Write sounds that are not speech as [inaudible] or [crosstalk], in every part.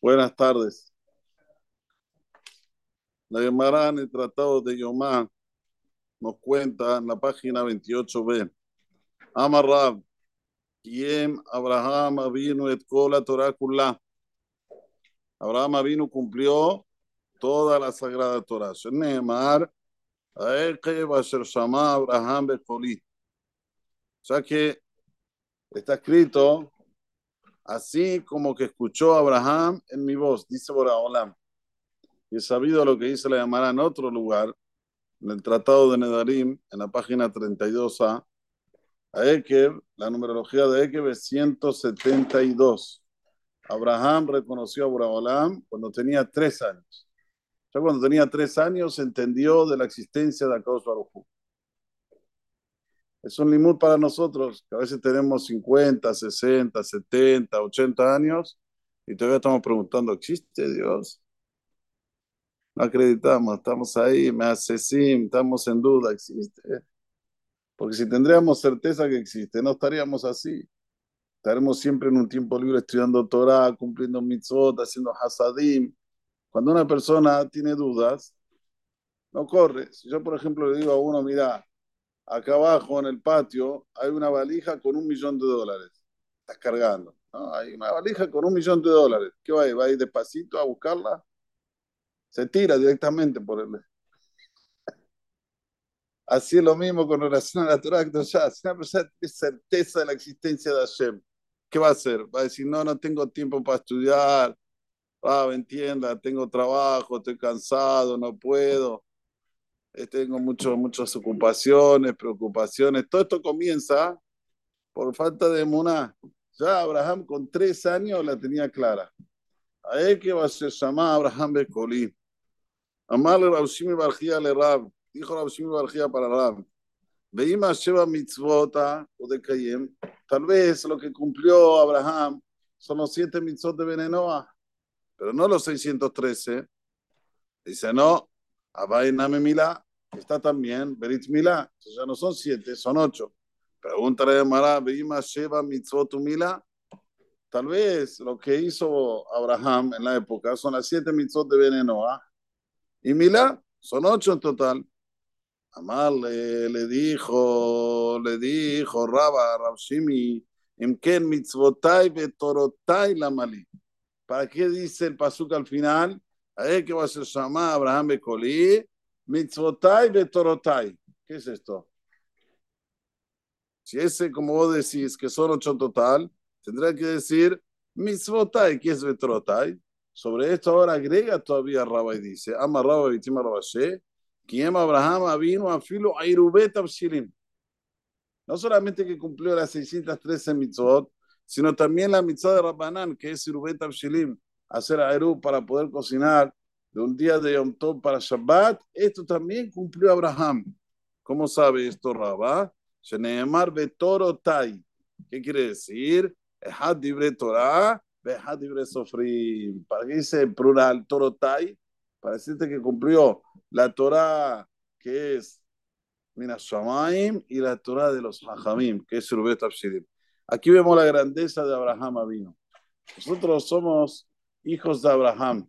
Buenas tardes. La Gemara en el Tratado de Yomá nos cuenta en la página 28b. Amarrab, quien Abraham vino et la Torah Abraham vino cumplió toda la sagrada Torah. Neemar, Abraham Bekoli. Sea que está escrito así como que escuchó Abraham en mi voz, dice Boraholam. Y he sabido lo que dice la llamada en otro lugar, en el Tratado de Nedarim, en la página 32a, a Ekev, la numerología de Ekev es 172. Abraham reconoció a Boraholam cuando tenía tres años. Ya cuando tenía tres años entendió de la existencia de Baruj es un limud para nosotros, que a veces tenemos 50, 60, 70, 80 años y todavía estamos preguntando, ¿existe Dios? No acreditamos, estamos ahí, me sim, estamos en duda, ¿existe? Porque si tendríamos certeza que existe, no estaríamos así. Estaremos siempre en un tiempo libre estudiando Torah, cumpliendo mitzvot, haciendo hasadim. Cuando una persona tiene dudas, no corre. Si yo, por ejemplo, le digo a uno, mira, acá abajo en el patio hay una valija con un millón de dólares. Estás cargando. ¿no? Hay una valija con un millón de dólares. ¿Qué va a ir? ¿Va a ir despacito a buscarla? Se tira directamente por él. [laughs] Así es lo mismo con relación a la Torah. Si una persona tiene certeza de la existencia de Hashem, ¿qué va a hacer? Va a decir, no, no tengo tiempo para estudiar. Ah, entienda, tengo trabajo, estoy cansado, no puedo. Eh, tengo mucho, muchas ocupaciones, preocupaciones. Todo esto comienza por falta de muna. Ya Abraham con tres años la tenía clara. A él que va a ser llamado Abraham Becolí. Amarle Rabshimi Barjía le Rab. Dijo Rabshimi Barjía para Rab. Veima lleva mitzvota o de Kayem. Tal vez lo que cumplió Abraham son los siete mitzvot de Benenoa, pero no los 613. Dice, no, Abay Name Milá, está también Berit Milá. Entonces ya no son siete, son ocho. Pregúntale a Mara, Beima Sheva Mitzvot Milá. Tal vez lo que hizo Abraham en la época son las siete mitzvot de Benenoa. Y Milá son ocho en total. Amar le, dijo, le dijo Raba, Rabshimi, en Ken mitzvotai betorotai la mali. ¿Para qué dice el pasuk al final? Ahí que va a ser llamado Abraham Becolí, mitzvotai betorotai. ¿Qué es esto? Si ese, como vos decís, que son ocho total, tendrá que decir mitzvotai, ¿qué es betorotai? Sobre esto ahora agrega todavía Rabba y dice, ama Rabba y Tima Rabashe, quien Abraham vino a filo a Irubet No solamente que cumplió las 613 mitzvot, sino también la mitzvah de Rabbanan, que es Irubet Abshilim, hacer Eru para poder cocinar de un día de Yom Tov para Shabbat, esto también cumplió Abraham. ¿Cómo sabe esto Rabba? Sheneemar betorotai. ¿Qué quiere decir? Ejad Torah, dibre sofrim. ¿Para qué dice plural torotai? Para decirte que cumplió la Torah que es Minas Shamaim y la Torah de los Hajamim, que es Rubet. Aquí vemos la grandeza de Abraham Avino. Nosotros somos hijos de Abraham.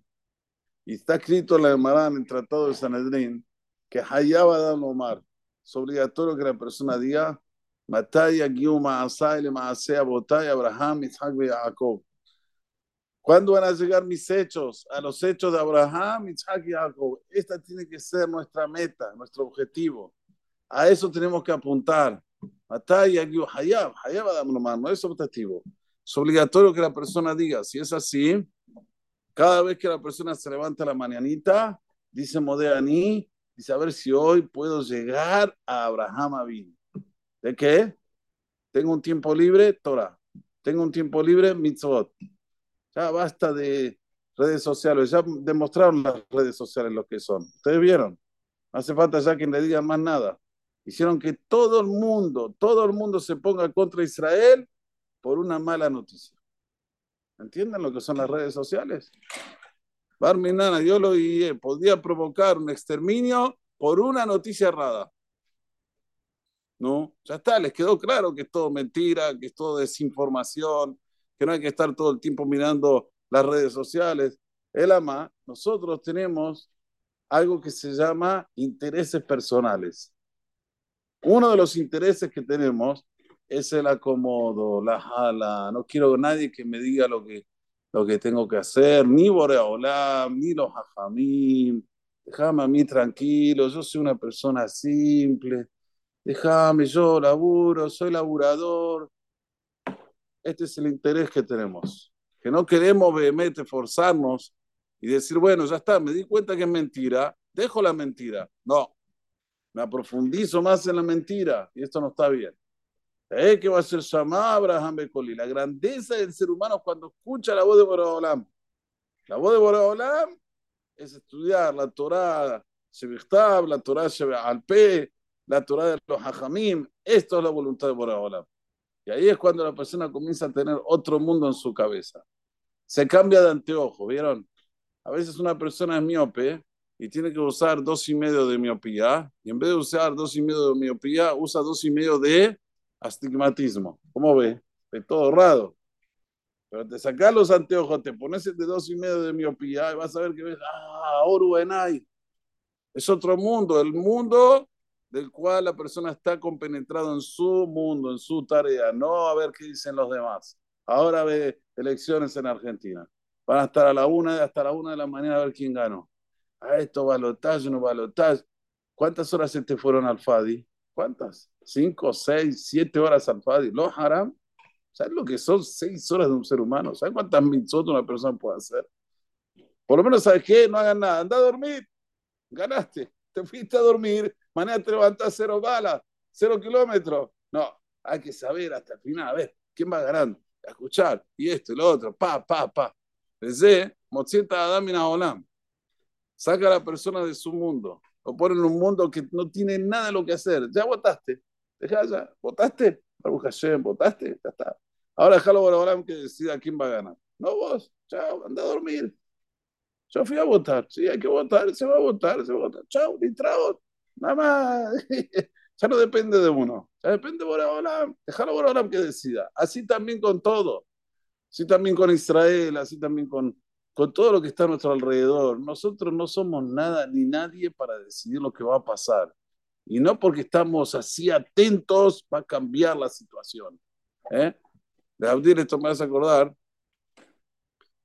Y está escrito en la Gemara en el Tratado de Sanedrín que Hayaba Dan Omar. Es obligatorio que la persona diga Mataya Giuma Asai Maasea Botay Abraham Isaac y Jacob. ¿Cuándo van a llegar mis hechos? A los hechos de Abraham, Isaac y Jacob. Esta tiene que ser nuestra meta, nuestro objetivo. A eso tenemos que apuntar. Mataya Giuma Hayab, Hayab Adam Omar, no es objetivo. Es obligatorio que la persona diga, si es así, cada vez que la persona se levanta la mañanita, dice Modeani, dice a ver si hoy puedo llegar a Abraham Abin. ¿De qué? Tengo un tiempo libre, Torah. Tengo un tiempo libre, mitzvot. Ya basta de redes sociales. Ya demostraron las redes sociales lo que son. Ustedes vieron. No hace falta ya que le digan más nada. Hicieron que todo el mundo, todo el mundo se ponga contra Israel por una mala noticia. ¿Entienden lo que son las redes sociales? Barminana, yo lo guié, podía provocar un exterminio por una noticia errada. No, ya está, les quedó claro que es todo mentira, que es todo desinformación, que no hay que estar todo el tiempo mirando las redes sociales. El ama, nosotros tenemos algo que se llama intereses personales. Uno de los intereses que tenemos es el acomodo, la jala. No quiero nadie que me diga lo que, lo que tengo que hacer, ni Boreolam, ni los hajamim. Déjame a mí tranquilo, yo soy una persona simple. Déjame, yo laburo, soy laburador. Este es el interés que tenemos. Que no queremos vehemente forzarnos y decir, bueno, ya está, me di cuenta que es mentira, dejo la mentira. No, me aprofundizo más en la mentira y esto no está bien. ¿Eh? ¿Qué va a ser Shama Abraham Bekoli? La grandeza del ser humano cuando escucha la voz de Boraholam. La voz de Boraholam es estudiar la Torah Shevichtab, la Torah Alpe, la Torah de los Hajamim. Esto es la voluntad de Boraholam. Y ahí es cuando la persona comienza a tener otro mundo en su cabeza. Se cambia de anteojo, ¿vieron? A veces una persona es miope y tiene que usar dos y medio de miopía, y en vez de usar dos y medio de miopía, usa dos y medio de astigmatismo. ¿Cómo ve? De todo raro. Pero te sacas los anteojos, te pones el de dos y medio de miopía y vas a ver que ves, ah, Oruenay. Es otro mundo, el mundo del cual la persona está compenetrado en su mundo, en su tarea, no a ver qué dicen los demás. Ahora ve elecciones en Argentina. Van a estar a la una, hasta la una de la mañana a ver quién ganó. A esto balotaje, no balotaje. ¿Cuántas horas se te fueron al Fadi? ¿Cuántas? ¿Cinco, seis, siete horas al Fadi? ¿Los haram? ¿Sabes lo que son seis horas de un ser humano? ¿Sabes cuántas mitzvot una persona puede hacer? Por lo menos, ¿sabes qué? No hagan nada. Anda a dormir. Ganaste. Te fuiste a dormir mañana te levantás cero balas, cero kilómetros. No, hay que saber hasta el final, a ver, ¿quién va ganando? A escuchar, y esto y lo otro, pa, pa, pa. Desde Mozieta Adamina Olam. Saca a la persona de su mundo. Lo pone en un mundo que no tiene nada de lo que hacer. Ya votaste. Deja ya. ¿Votaste? Baruch Hashem, ¿votaste? Ya está. Ahora déjalo por Olam que decida quién va a ganar. No vos. Chao, anda a dormir. Yo fui a votar. Sí, hay que votar. Se va a votar, se va a votar. Chao, ni trago. Nada más, [laughs] ya no depende de uno, ya depende de Boreolam, déjalo Boreolam que decida. Así también con todo, así también con Israel, así también con, con todo lo que está a nuestro alrededor. Nosotros no somos nada ni nadie para decidir lo que va a pasar. Y no porque estamos así atentos va a cambiar la situación. ¿eh? Abdir, esto me hace acordar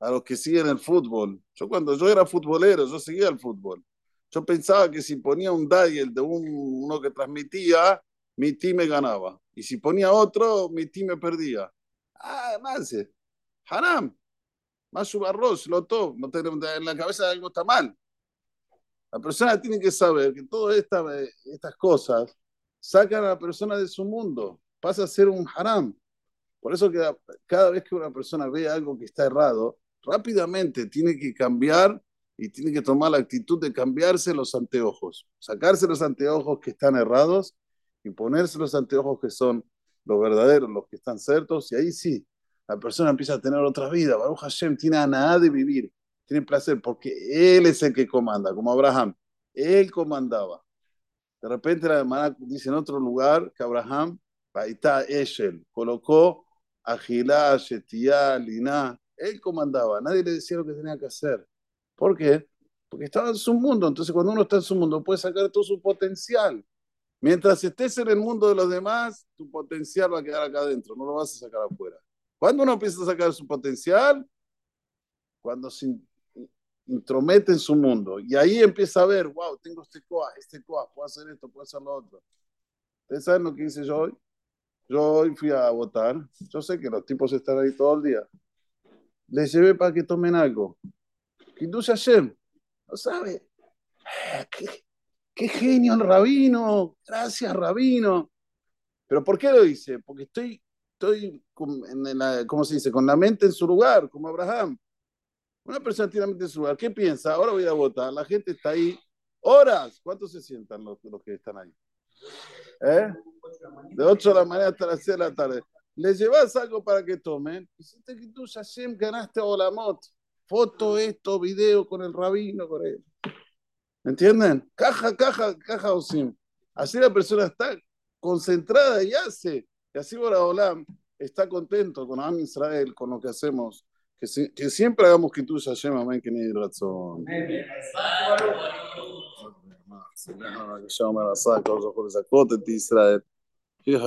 a los que siguen el fútbol. Yo cuando yo era futbolero, yo seguía el fútbol. Yo pensaba que si ponía un dial de uno que transmitía, mi team me ganaba. Y si ponía otro, mi team me perdía. Ah, más. Haram. Más su arroz, lo todo. En la cabeza algo está mal. La persona tiene que saber que todas estas, estas cosas sacan a la persona de su mundo. Pasa a ser un haram. Por eso que cada vez que una persona ve algo que está errado, rápidamente tiene que cambiar y tiene que tomar la actitud de cambiarse los anteojos, sacarse los anteojos que están errados y ponerse los anteojos que son los verdaderos, los que están ciertos, y ahí sí, la persona empieza a tener otra vida. Baruch Hashem tiene a nada de vivir, tiene placer, porque Él es el que comanda, como Abraham. Él comandaba. De repente la hermana dice en otro lugar que Abraham, está Eshel, colocó a Gilá, Shetiá, Liná. Él comandaba, nadie le decía lo que tenía que hacer. ¿Por qué? Porque estaba en su mundo. Entonces, cuando uno está en su mundo, puede sacar todo su potencial. Mientras estés en el mundo de los demás, tu potencial va a quedar acá adentro, no lo vas a sacar afuera. Cuando uno empieza a sacar su potencial, cuando se intromete en su mundo, y ahí empieza a ver, wow, tengo este coa, este coa, puedo hacer esto, puedo hacer lo otro. ¿Ustedes saben lo que hice yo hoy? Yo hoy fui a votar. Yo sé que los tipos están ahí todo el día. Les llevé para que tomen algo. Kiddush Hashem. ¿No sabe? Eh, qué, genio el rabino. Gracias, rabino. ¿Pero por qué lo dice? Porque estoy, estoy en la, ¿cómo se dice? Con la mente en su lugar, como Abraham. Una persona la mente en su lugar. ¿Qué piensa? Ahora voy a votar. La gente está ahí horas. ¿Cuántos se sientan los, los que están ahí? ¿Eh? De 8 de la mañana hasta las 6 de la tarde. ¿Les llevas algo para que tomen? Hiciste que tú, Hashem, ganaste Olamot foto, esto, video con el rabino, con él. ¿Me entienden? Caja, caja, caja o sim. Así la persona está concentrada y hace. Y así Olam está contento con Am Israel, con lo que hacemos. Que, si, que siempre hagamos que tú, Hashem, amén, que ni razón. que